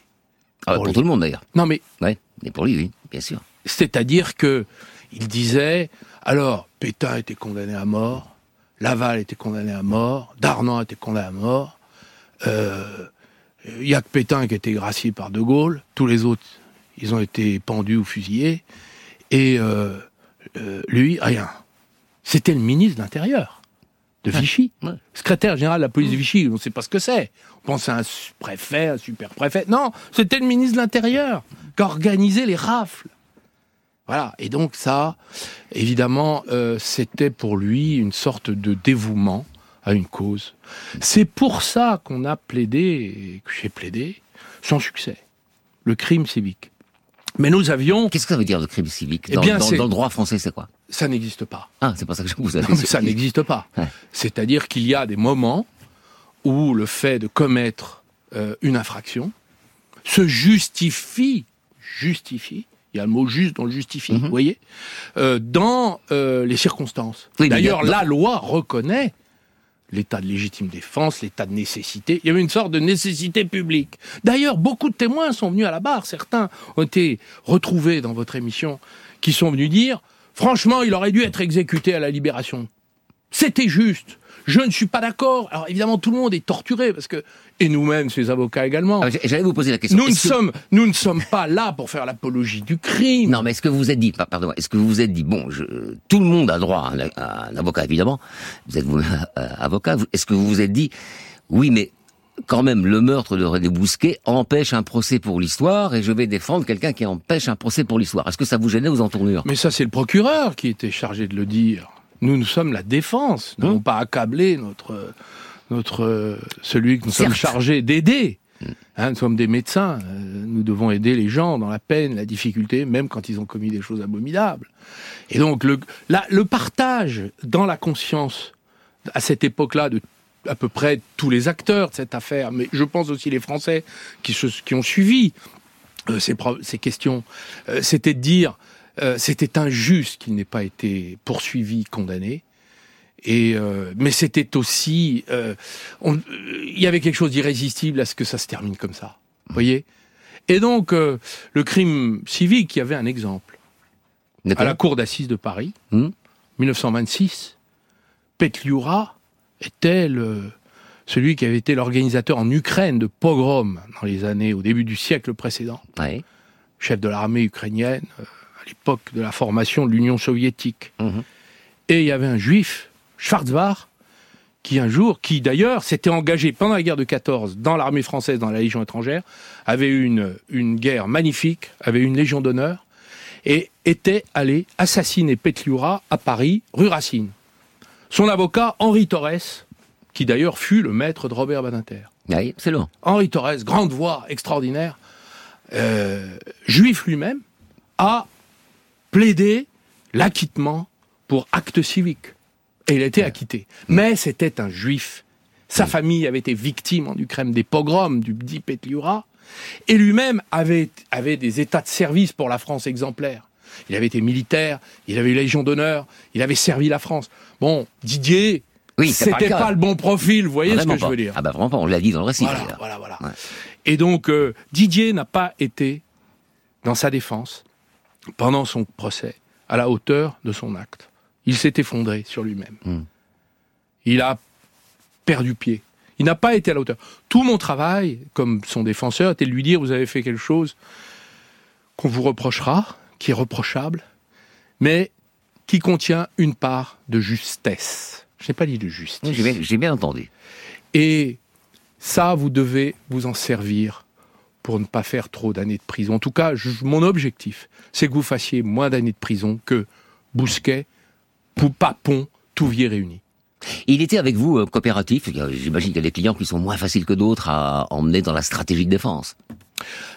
Ah, pour, tout le monde d'ailleurs. Non mais. Ouais, mais pour lui, oui, bien sûr. C'est-à-dire que il disait alors Pétain était condamné à mort, Laval était condamné à mort, Darnan était condamné à mort. Euh, il y a que Pétain qui a été gracié par De Gaulle. Tous les autres, ils ont été pendus ou fusillés. Et euh, euh, lui, rien. C'était le ministre de l'Intérieur de Vichy. Secrétaire général de la police de Vichy, on ne sait pas ce que c'est. On pense à un préfet, un super préfet. Non, c'était le ministre de l'Intérieur qui a organisé les rafles. Voilà. Et donc ça, évidemment, euh, c'était pour lui une sorte de dévouement à une cause. C'est pour ça qu'on a plaidé, et que j'ai plaidé, sans succès, le crime civique. Mais nous avions... Qu'est-ce que ça veut dire le crime civique? Eh bien, dans le droit français, c'est quoi? Ça n'existe pas. Ah, c'est pas ça que je vous Non, mais ça n'existe pas. C'est-à-dire qu'il y a des moments où le fait de commettre euh, une infraction se justifie, justifie, il y a le mot juste dans le justifie, vous voyez, euh, dans euh, les circonstances. Oui, D'ailleurs, la loi reconnaît l'état de légitime défense, l'état de nécessité. Il y avait une sorte de nécessité publique. D'ailleurs, beaucoup de témoins sont venus à la barre. Certains ont été retrouvés dans votre émission qui sont venus dire, franchement, il aurait dû être exécuté à la libération. C'était juste. Je ne suis pas d'accord. Alors évidemment, tout le monde est torturé parce que et nous-mêmes, ces avocats également. Ah, J'allais vous poser la question. Nous ne que- sommes, nous ne sommes pas là pour faire l'apologie du crime. Non, mais est-ce que vous vous êtes dit, pa- pardon, est-ce que vous vous êtes dit, bon, je, tout le monde a droit à un, à un avocat, évidemment. Vous êtes vous-même euh, avocat. Vous- Est-ce que vous vous êtes dit, oui, mais quand même, le meurtre de René Bousquet empêche un procès pour l'histoire et je vais défendre quelqu'un qui empêche un procès pour l'histoire. Est-ce que ça vous gênait aux entournures? Mais ça, c'est le procureur qui était chargé de le dire. Nous, nous sommes la défense. Nous n'avons pas accablé notre, notre, celui que nous sommes chargés d'aider. Hein, nous sommes des médecins. Euh, nous devons aider les gens dans la peine, la difficulté, même quand ils ont commis des choses abominables. Et donc, le, la- le partage dans la conscience, à cette époque-là, de à peu près tous les acteurs de cette affaire, mais je pense aussi les Français qui, se, qui ont suivi euh, ces, questions, euh, c'était de dire euh, c'était injuste qu'il n'ait pas été poursuivi, condamné. Et euh, mais c'était aussi, il y avait quelque chose d'irrésistible à ce que ça se termine comme ça. Vous voyez? Et donc le crime civique, il y avait un exemple à la cour d'assises de Paris, 1926. Petliura était le- celui qui avait été l'organisateur en Ukraine de pogroms dans les années au début du siècle précédent. Chef de l'armée ukrainienne euh, à l'époque de la formation de l'Union soviétique. Et il y avait un juif, Schwarzbach, qui un jour, qui d'ailleurs s'était engagé pendant la guerre de 14 dans l'armée française, dans la Légion étrangère, avait eu une, une guerre magnifique, avait eu une Légion d'honneur, et était allé assassiner Petliura à Paris, rue Racine. Son avocat, Henri Torres, qui d'ailleurs fut le maître de Robert Badinter. Oui, c'est long. Henri Torres, grande voix, extraordinaire, euh, juif lui-même, a plaidé l'acquittement pour acte civique. Et il a été acquitté. Mais c'était un juif. Sa famille avait été victime en Ukraine des pogroms du dit Petliura. Et lui-même avait, avait des états de service pour la France exemplaires. Il avait été militaire, il avait eu la Légion d'honneur, il avait servi la France. Bon, Didier, Oui, pas c'était cas. pas le bon profil, vous voyez Vraiment ce que pas. je veux dire Ah bah vraiment pas, on l'a dit dans le récit. Voilà, voilà, voilà. Et donc, euh, Didier n'a pas été, dans sa défense, pendant son procès, à la hauteur de son acte. Il s'est effondré sur lui-même. Hmm. Il a perdu pied. Il n'a pas été à la hauteur. Tout mon travail, comme son défenseur, était de lui dire, vous avez fait quelque chose qu'on vous reprochera, qui est reprochable, mais qui contient une part de justesse. Je n'ai pas dit de justice. Oui, J'ai bien, j'ai bien entendu. Et ça, vous devez vous en servir pour ne pas faire trop d'années de prison. En tout cas, je- mon objectif, c'est que vous fassiez moins d'années de prison que Bousquet, Papon, Touvier réunis. Il était avec vous euh, coopératif. J'imagine qu'il y a des clients qui sont moins faciles que d'autres à emmener dans la stratégie de défense.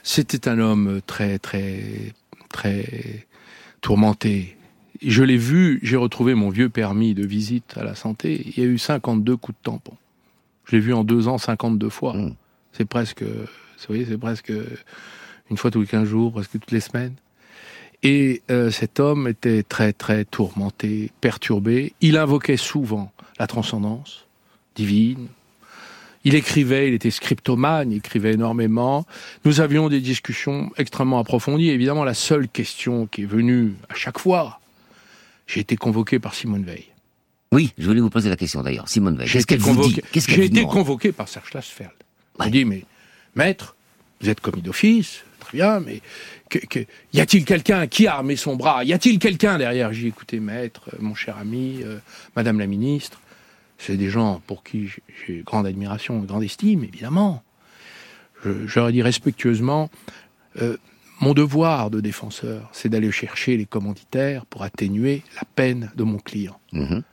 C'était un homme très, très, très tourmenté. Je l'ai vu, j'ai retrouvé mon vieux permis de visite à la santé. Il y a eu 52 coups de tampon. Je l'ai vu en deux ans 52 fois. C'est presque, vous voyez, c'est presque une fois tous les 15 jours, presque toutes les semaines. Et euh, cet homme était très très tourmenté, perturbé. Il invoquait souvent la transcendance divine. Il écrivait, il était scriptomane, il écrivait énormément. Nous avions des discussions extrêmement approfondies. Évidemment, la seule question qui est venue à chaque fois, j'ai été convoqué par Simone Veil. Oui, je voulais vous poser la question d'ailleurs. Simone Veil, J'ai qu'est-ce été convoqué, j'ai été convoqué par Serge Schlasfeld. Il m'a dit, mais maître, vous êtes commis d'office, très bien, mais que- que- y a-t-il quelqu'un qui a armé son bras? Y a-t-il quelqu'un derrière? J'ai écouté maître, mon cher ami, euh, madame la ministre. C'est des gens pour qui j'ai- grande admiration et grande estime, évidemment. Je, je leur ai dit respectueusement, euh, mon devoir de défenseur, c'est d'aller chercher les commanditaires pour atténuer la peine de mon client. Mhm.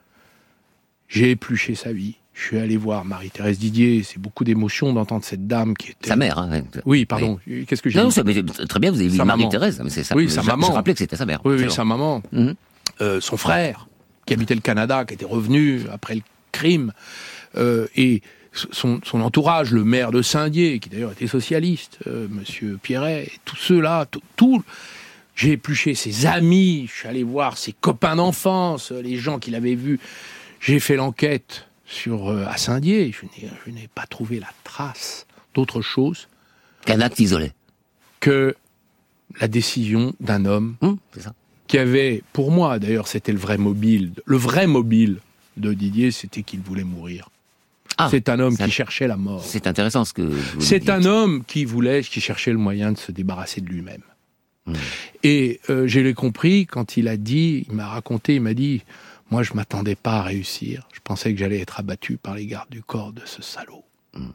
J'ai épluché sa vie. Je suis allé voir Marie-Thérèse Didier. C'est beaucoup d'émotion d'entendre cette dame qui était. Sa mère, hein. Oui, pardon. Qu'est-ce que j'ai Non, dit ça, mais très bien, vous avez vu. Marie-Thérèse, mais c'est ça. Oui, je- sa je maman. rappelais que c'était sa mère. Oui, sa maman. Mhm. Euh, son frère, qui habitait le Canada, qui était revenu après le crime. Euh, et son, son entourage, le maire de Saint-Dié, qui d'ailleurs était socialiste, euh, Monsieur Pierret, et tous ceux-là, tout, tout- j'ai épluché ses amis, je suis allé voir ses copains d'enfance, euh, les gens qu'il avait vus. J'ai fait l'enquête sur euh, à Saint-Dié. Je n'ai- je n'ai pas trouvé la trace d'autre chose qu'un acte isolé, que la décision d'un homme qui avait, pour moi d'ailleurs, c'était le vrai mobile, le vrai mobile de Didier, c'était qu'il voulait mourir. c'est un homme qui cherchait la mort. Ah, C'est intéressant ce que C'est un homme qui voulait, qui cherchait le moyen de se débarrasser de lui-même. Hmm. Et euh, je l'ai compris quand il a dit, il m'a raconté, il m'a dit, moi je m'attendais pas à réussir. Je pensais que j'allais être abattu par les gardes du corps de ce salaud. Hmm.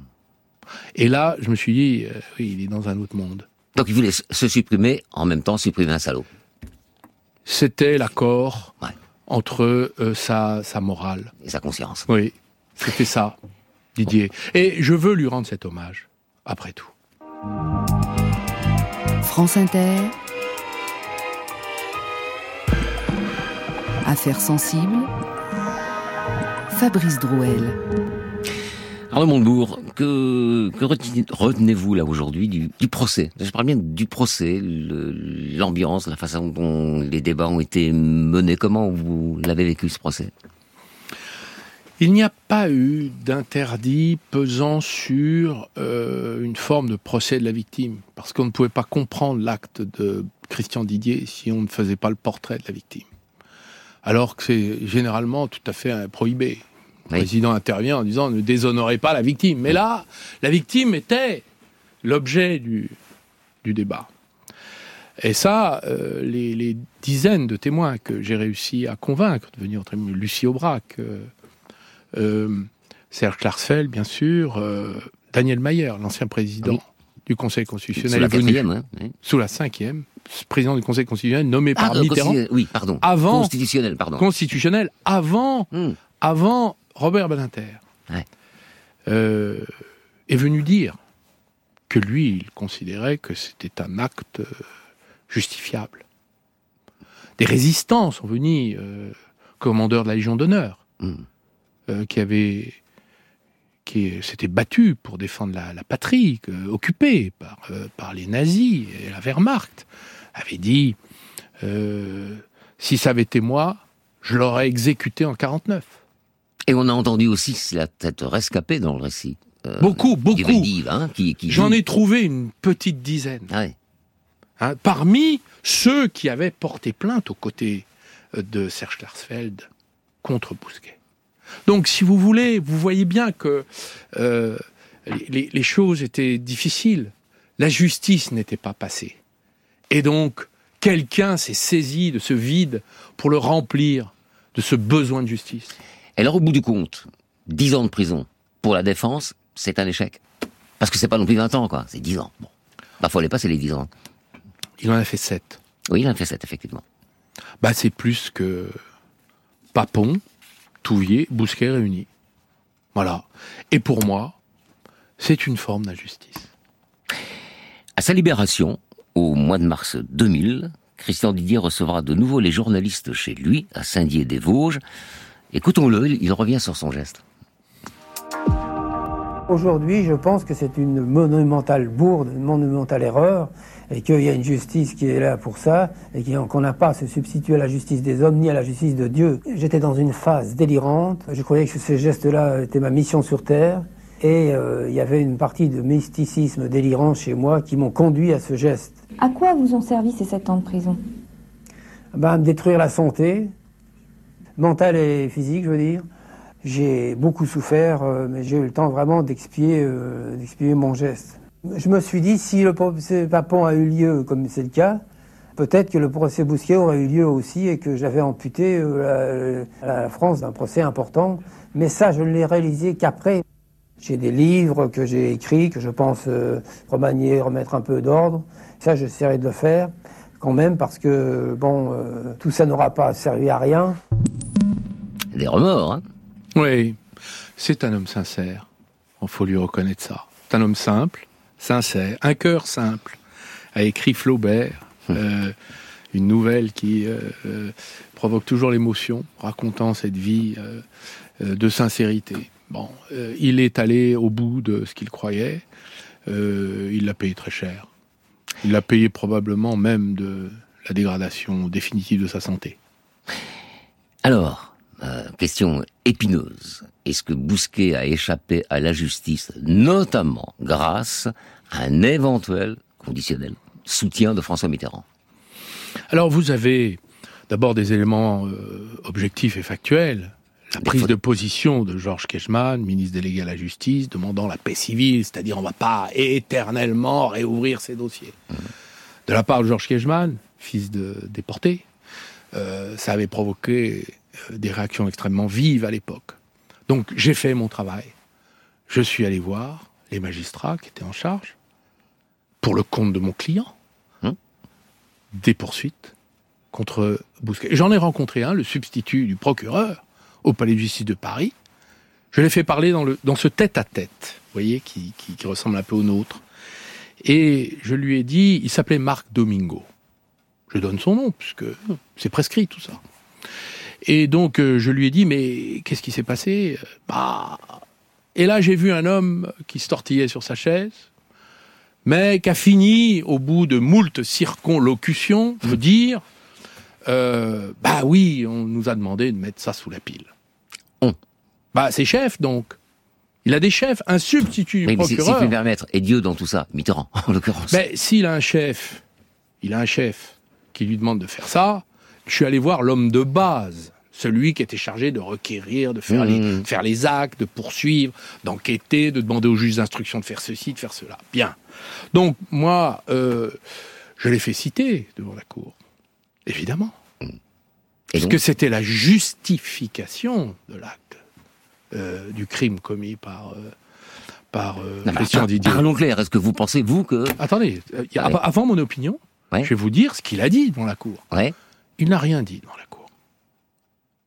Et là, je me suis dit, euh, oui, il est dans un autre monde. Donc il voulait se supprimer, en même temps supprimer un salaud. C'était l'accord entre euh, sa, sa morale. Et sa conscience. Oui, c'était ça, Didier. Et je veux lui rendre cet hommage, après tout. France Inter. Affaires sensibles. Fabrice Drouel. Arnaud Montebourg, que, que retenez- retenez-vous là aujourd'hui du, procès? Je parle bien du procès, l'ambiance, la façon dont les débats ont été menés. Comment vous l'avez vécu ce procès? Il n'y a pas eu d'interdit pesant sur euh, une forme de procès de la victime, parce qu'on ne pouvait pas comprendre l'acte de Christian Didier si on ne faisait pas le portrait de la victime. Alors que c'est généralement tout à fait prohibé. Le président intervient en disant ne déshonorez pas la victime. Mais là, la victime était l'objet du, du débat. Et ça, euh, les, les dizaines de témoins que j'ai réussi à convaincre de venir au tribunal, Lucie Aubrac, euh, euh, Serge Klarsfeld, bien sûr, Daniel Mayer, l'ancien président du Conseil constitutionnel, Sous la venu- quatrième, hein, oui. sous la cinquième, président du Conseil constitutionnel nommé Ah, par Mitterrand. oui, pardon. Avant Constitutionnel, pardon. Hmm. Constitutionnel avant, avant Robert Badinter. Euh, est venu dire que lui, il considérait que c'était un acte euh, justifiable. Des résistants sont venus, euh, commandeurs de la Légion d'honneur, euh, qui avaient qui s'étaient battus pour défendre la, la patrie occupée par, euh, par les nazis et la Wehrmacht, avaient dit euh, si ça avait été moi, je l'aurais exécuté en 49. Et on a entendu aussi la tête rescapée dans le récit. euh, Beaucoup, beaucoup. hein, qui, qui J'en ai trouvé une petite dizaine. Ah ouais. Hein, parmi ceux qui avaient porté plainte aux côtés euh, de Serge Klarsfeld contre Bousquet. Donc, si vous voulez, vous voyez bien que euh, les choses étaient difficiles. La justice n'était pas passée. Et donc, quelqu'un s'est saisi de ce vide pour le remplir de ce besoin de justice. Et alors, au bout du compte, 10 ans de prison pour la défense, c'est un échec. Parce que c'est pas non plus 20 ans, quoi. C'est 10 ans. Bon. Bah, les passer, les 10 ans. Il en a fait 7. Oui, il en a fait 7, effectivement. Bah, c'est plus que Papon, Touvier, Bousquet réunis. Voilà. Et pour moi, c'est une forme d'injustice. À sa libération, au mois de mars 2000, Christian Didier recevra de nouveau les journalistes chez lui, à Saint-Dié-des-Vosges. Écoutons-le, il- revient sur son geste. Aujourd'hui, je pense que c'est une monumentale bourde, une monumentale erreur, et qu'il y a une justice qui est là pour ça, et qu'on n'a pas à se substituer à la justice des hommes ni à la justice de Dieu. J'étais dans une phase délirante, je croyais que ce geste-là était ma mission sur Terre, et euh, il y avait une partie de mysticisme délirant chez moi qui m'ont conduit à ce geste. À quoi vous ont servi ces sept ans de prison? Ben, me détruire la santé, mentale et physique, je veux dire. J'ai beaucoup souffert, euh, mais j'ai eu le temps vraiment d'expier euh, d'expier mon geste. Je me suis dit, si le procès Papon a eu lieu, comme c'est le cas, peut-être que le procès Bousquet aurait eu lieu aussi et que j'avais amputé euh, la, la, France d'un procès important. Mais ça, je ne l'ai réalisé qu'après. J'ai des livres que j'ai écrits, que je pense remanier, remettre un peu d'ordre. Ça, j'essaierai de le faire quand même, parce que, bon, tout ça n'aura pas servi à rien. Des remords, hein oui, c'est un homme sincère. Il faut lui reconnaître ça. C'est un homme simple, sincère, un cœur simple. A écrit Flaubert, hum. euh, une nouvelle qui euh, euh, provoque toujours l'émotion, racontant cette vie de sincérité. Bon, il est allé au bout de ce qu'il croyait. il l'a payé très cher. Il l'a payé probablement même de la dégradation définitive de sa santé. Alors, euh, question épineuse. Est-ce que Bousquet a échappé à la justice, notamment grâce à un éventuel conditionnel soutien de François Mitterrand? Alors vous avez d'abord des éléments euh, objectifs et factuels. La prise de position de Georges Kechman, ministre délégué à la justice, demandant la paix civile, c'est-à-dire on ne va pas éternellement réouvrir ces dossiers. Mmh. De la part de Georges Kechman, fils de déporté, euh, ça avait provoqué des réactions extrêmement vives à l'époque. Donc j'ai fait mon travail. Je suis allé voir les magistrats qui étaient en charge, pour le compte de mon client, hein des poursuites contre Bousquet. J'en ai rencontré un, le substitut du procureur au Palais de justice de Paris. Je l'ai fait parler dans, le, dans ce tête-à-tête, vous voyez, qui, qui ressemble un peu au nôtre. Et je lui ai dit, il s'appelait Marc Domingo. Je donne son nom, puisque c'est prescrit tout ça. Et donc euh, je lui ai dit mais qu'est-ce qui s'est passé? Bah et là j'ai vu un homme qui se tortillait sur sa chaise, mais qui a fini au bout de moult circonlocutions de dire euh, bah oui on nous a demandé de mettre ça sous la pile. On. Bah c'est chef donc. Il a des chefs, un substitut du procureur. Si, si me permettre, et Dieu dans tout ça, Mitterrand en l'occurrence. Mais s'il a un chef, il a un chef qui lui demande de faire ça, je suis allé voir l'homme de base, celui qui était chargé de requérir, de faire, les, mmh. faire les actes, de poursuivre, d'enquêter, de demander au juge d'instruction de faire ceci, de faire cela. Bien. Donc, moi, euh, je l'ai fait citer devant la cour. Évidemment. Est-ce que c'était la justification de l'acte euh, du crime commis par... Euh, par Christian Didier. Parlons clair, est-ce que vous pensez, vous, que... Attendez, avant mon opinion, je vais vous dire ce qu'il a dit devant la cour. Ouais. Il n'a rien dit devant la cour.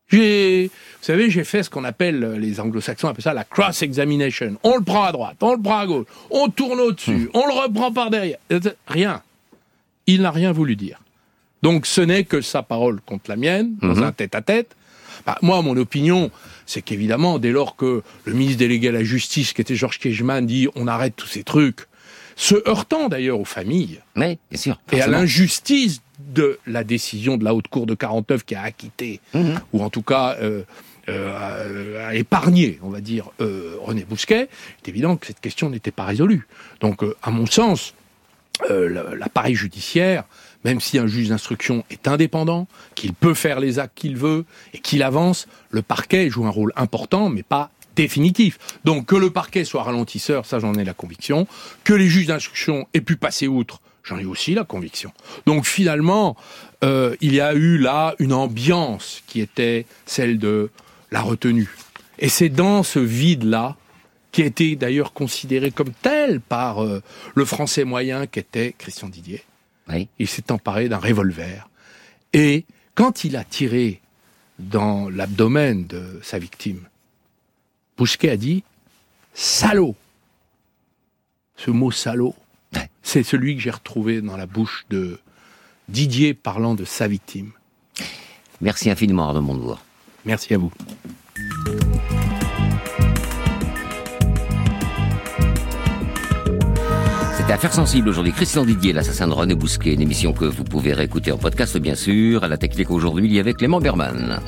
J'ai, vous savez, j'ai fait ce qu'on appelle, les anglo-saxons appellent ça la cross-examination. On le prend à droite, on le prend à gauche, on tourne au-dessus, hmm. on le reprend par derrière. Rien. Il n'a rien voulu dire. Donc ce n'est que sa parole contre la mienne, dans hmm. un tête-à-tête. Bah, moi, mon opinion, c'est qu'évidemment, dès lors que le ministre délégué à la justice, qui était Georges Kejman, dit on arrête tous ces trucs, se heurtant d'ailleurs aux familles. Mais, bien sûr. Et à l'injustice de la décision de la Haute Cour de 49 qui a acquitté, mhm. ou en tout cas euh, euh, a épargné, on va dire, euh, René Bousquet, c'est évident que cette question n'était pas résolue. Donc, à mon sens, l'appareil judiciaire, même si un juge d'instruction est indépendant, qu'il peut faire les actes qu'il veut et qu'il avance, le parquet joue un rôle important, mais pas définitif. Donc que le parquet soit ralentisseur, ça j'en ai la conviction. Que les juges d'instruction aient pu passer outre, j'en ai aussi la conviction. Donc finalement, euh, il y a eu là une ambiance qui était celle de la retenue. Et c'est dans ce vide-là, qui a été d'ailleurs considéré comme tel par euh, le français moyen qu'était Christian Didier, il s'est emparé d'un revolver. Et quand il a tiré dans l'abdomen de sa victime, Bousquet a dit salaud. Ce mot salaud, c'est celui que j'ai retrouvé dans la bouche de Didier parlant de sa victime. Merci infiniment, Arnaud Montebourg. Merci à vous. C'était Affaires sensibles aujourd'hui. Christian Didier, l'assassin de René Bousquet, une émission que vous pouvez réécouter en podcast, bien sûr. À la technique aujourd'hui, il y avait Clément Berman.